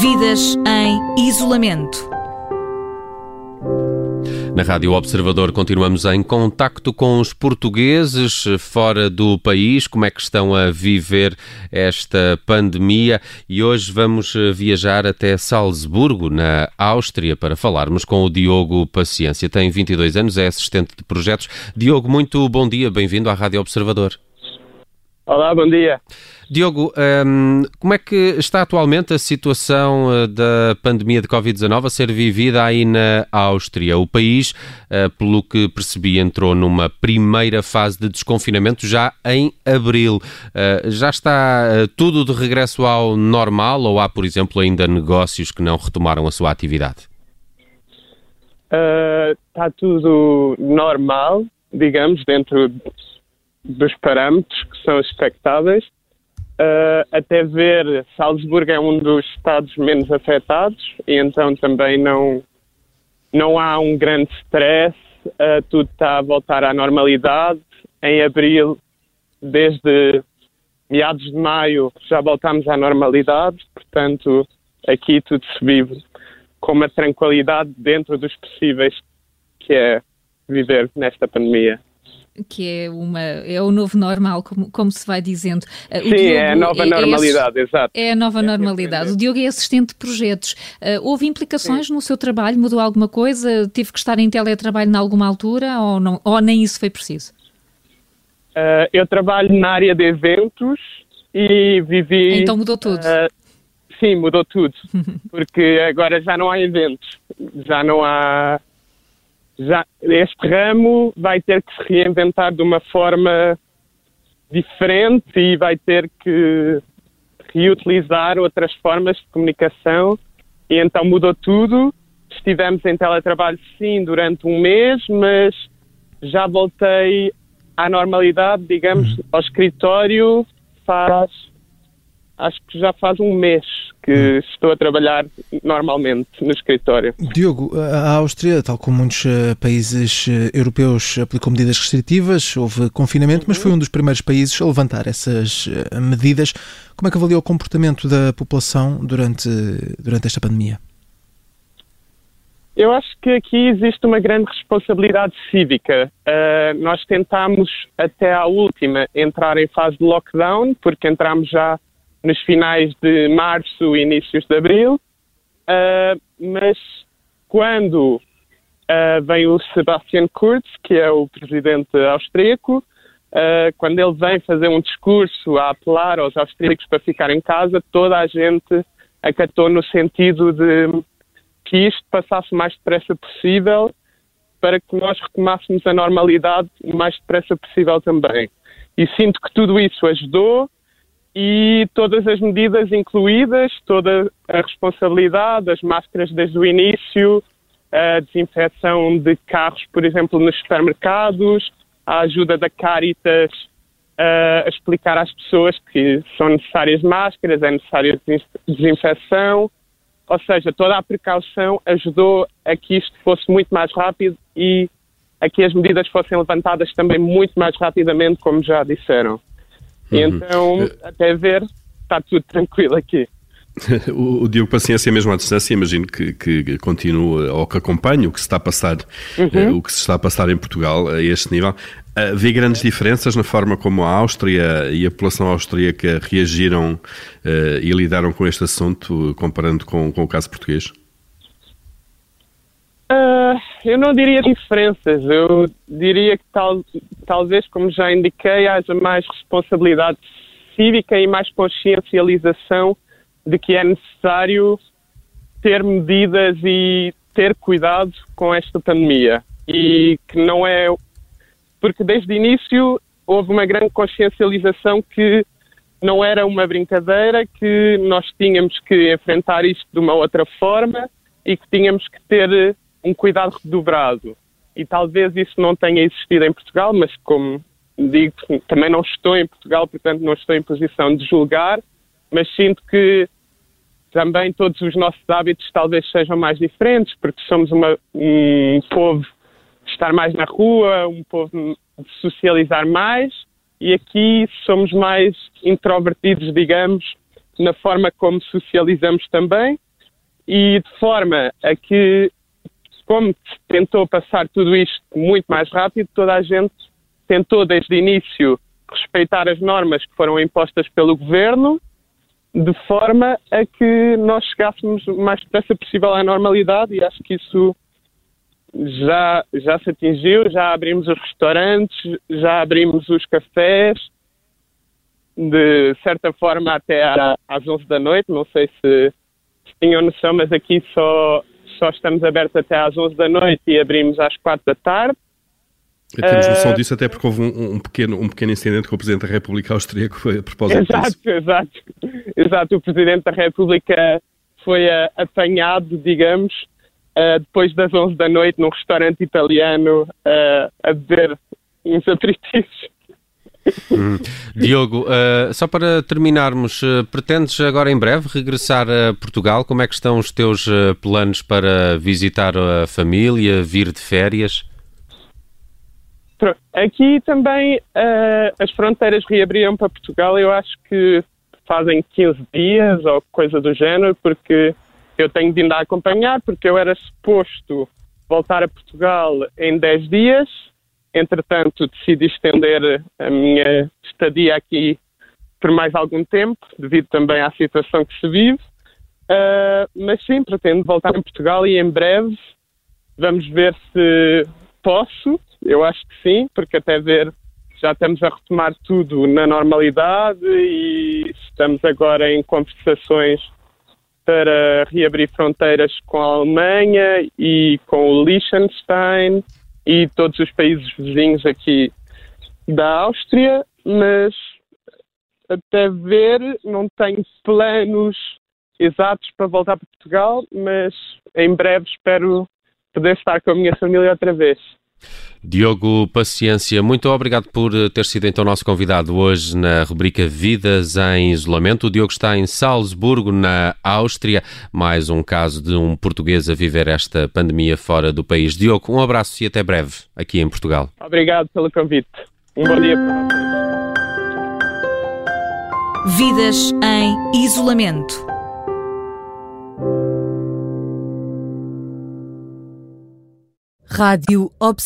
Vidas em isolamento. Na Rádio Observador continuamos em contacto com os portugueses fora do país, como é que estão a viver esta pandemia e hoje vamos viajar até Salzburgo, na Áustria, para falarmos com o Diogo Paciência. Tem 22 anos, é assistente de projetos. Diogo, muito bom dia, bem-vindo à Rádio Observador. Olá, bom dia. Diogo, um, como é que está atualmente a situação eh, da pandemia de Covid-19 a ser vivida aí na Áustria? O país, uh, pelo que percebi, entrou numa primeira fase de desconfinamento já em abril. Uh, já está uh, tudo de regresso ao normal ou há, por exemplo, ainda negócios que não retomaram a sua atividade? está tudo normal, digamos, dentro dos parâmetros são expectáveis. Uh, até ver, Salzburgo é um dos estados menos afetados e então também não, não há um grande stress, uh, tudo está a voltar à normalidade. Em abril, desde meados de maio, já voltamos à normalidade, portanto, aqui tudo se vive com uma tranquilidade dentro dos possíveis que é viver nesta pandemia que é, uma, é o novo normal, como, como se vai dizendo. Uh, Sim, Diogo é a nova é, normalidade, é, exato. É a nova é normalidade. O Diogo é assistente de projetos. Uh, houve implicações Sim. no seu trabalho? Mudou alguma coisa? Teve que estar em teletrabalho em alguma altura ou, não, ou nem isso foi preciso? Uh, eu trabalho na área de eventos e vivi. Então mudou tudo. sim, mudou tudo. porque agora já não há eventos, já não há já este ramo vai ter que se reinventar de uma forma diferente e vai ter que reutilizar outras formas de comunicação. E então mudou tudo. Estivemos em teletrabalho sim durante um mês, mas já voltei à normalidade, digamos, ao escritório faz acho que já faz um mês que estou a trabalhar normalmente no escritório. Diogo, a Áustria, tal como muitos eh, países eh, europeus, aplicou medidas restritivas, houve confinamento, mas foi um dos primeiros países a levantar essas eh, medidas. Como é que avaliou o comportamento da população durante, durante esta pandemia? Eu acho que aqui existe uma grande responsabilidade cívica. Uh, nós tentámos até à última entrar em fase de lockdown, porque entramos já nos finais de março e inícios de abril, uh, mas quando uh, vem o Sebastian Kurz, que é o presidente austríaco, uh, quando ele vem fazer um discurso a apelar aos austríacos para ficar em casa, toda a gente acatou no sentido de que isto passasse o mais depressa possível para que nós retomássemos a normalidade o mais depressa possível também. E sinto que tudo isso ajudou e todas as medidas incluídas, toda a responsabilidade, as máscaras desde o início, a desinfecção de carros, por exemplo, nos supermercados, a ajuda da Caritas a explicar às pessoas que são necessárias máscaras, é necessária desinfecção, ou seja, toda a precaução ajudou a que isto fosse muito mais rápido e a que as medidas fossem levantadas também muito mais rapidamente, como já disseram. E uhum. então, até ver, está tudo tranquilo aqui. o, Diogo Paciência, mesmo à distância, imagino que, que continua ou que acompanha o que se está a passar, uhum. uh, o que se está a passar em Portugal a este nível. Uh, vê grandes diferenças na forma como a Áustria e a população austríaca reagiram uh, e lidaram com este assunto, comparando com, com o caso português? Uh, eu não diria diferenças, eu diria que tal, talvez, como já indiquei, haja mais responsabilidade cívica e mais consciencialização de que é necessário ter medidas e ter cuidado com esta pandemia. E que não é. Porque desde o início houve uma grande consciencialização que não era uma brincadeira, que nós tínhamos que enfrentar isto de uma outra forma e que tínhamos que ter um cuidado redobrado. E talvez isso não tenha existido em Portugal, mas como digo, também não estou em Portugal, portanto não estou em posição de julgar, mas sinto que também todos os nossos hábitos talvez sejam mais diferentes, porque somos uma, um povo de estar mais na rua, um povo de socializar mais, e aqui somos mais introvertidos, digamos, na forma como socializamos também. E de forma a que, como se tentou passar tudo isto muito mais rápido, toda a gente tentou desde o início respeitar as normas que foram impostas pelo governo, de forma a que nós chegássemos o mais depressa possível à normalidade e acho que isso já, já se atingiu, já abrimos os restaurantes, já abrimos os cafés, de certa forma até às 11 da noite, não sei se, se tinham noção, mas aqui só, só estamos abertos até às 11 da noite e abrimos às 4 da tarde. Temos noção uh, disso até porque houve um, um, pequeno, um pequeno incidente com o Presidente da República Austríaco a propósito exato, disso. Exato, exato. O Presidente da República foi uh, apanhado, digamos, uh, depois das 11 da noite num restaurante italiano a beber uns aperitivos. Hum. Diogo, uh, só para terminarmos, uh, pretendes agora em breve regressar a Portugal? Como é que estão os teus uh, planos para visitar a família, vir de férias? Aqui também as fronteiras reabriram para Portugal, eu acho que fazem 15 dias ou coisa do género, porque eu tenho vindo a acompanhar, porque eu era suposto voltar a Portugal em 10 dias, Entretanto, decidi estender a minha estadia aqui por mais algum tempo, devido também à situação que se vive. Uh, mas sim, pretendo voltar a Portugal e em breve vamos ver se posso. Eu acho que sim, porque até ver já estamos a retomar tudo na normalidade e estamos agora em conversações para reabrir fronteiras com a Alemanha e com o Liechtenstein e todos os países vizinhos aqui da Áustria, mas até ver não tenho planos exatos para voltar para Portugal, mas em breve espero poder estar com a minha família outra vez. Diogo Paciência, muito obrigado por ter sido então nosso convidado hoje na rubrica Vidas em Isolamento. O Diogo está em Salzburgo, na Áustria, mais um caso de um português a viver esta pandemia fora do país. Diogo, um abraço e até breve aqui em Portugal. Obrigado pelo convite. Um bom dia. Vidas em Isolamento. Rádio Obs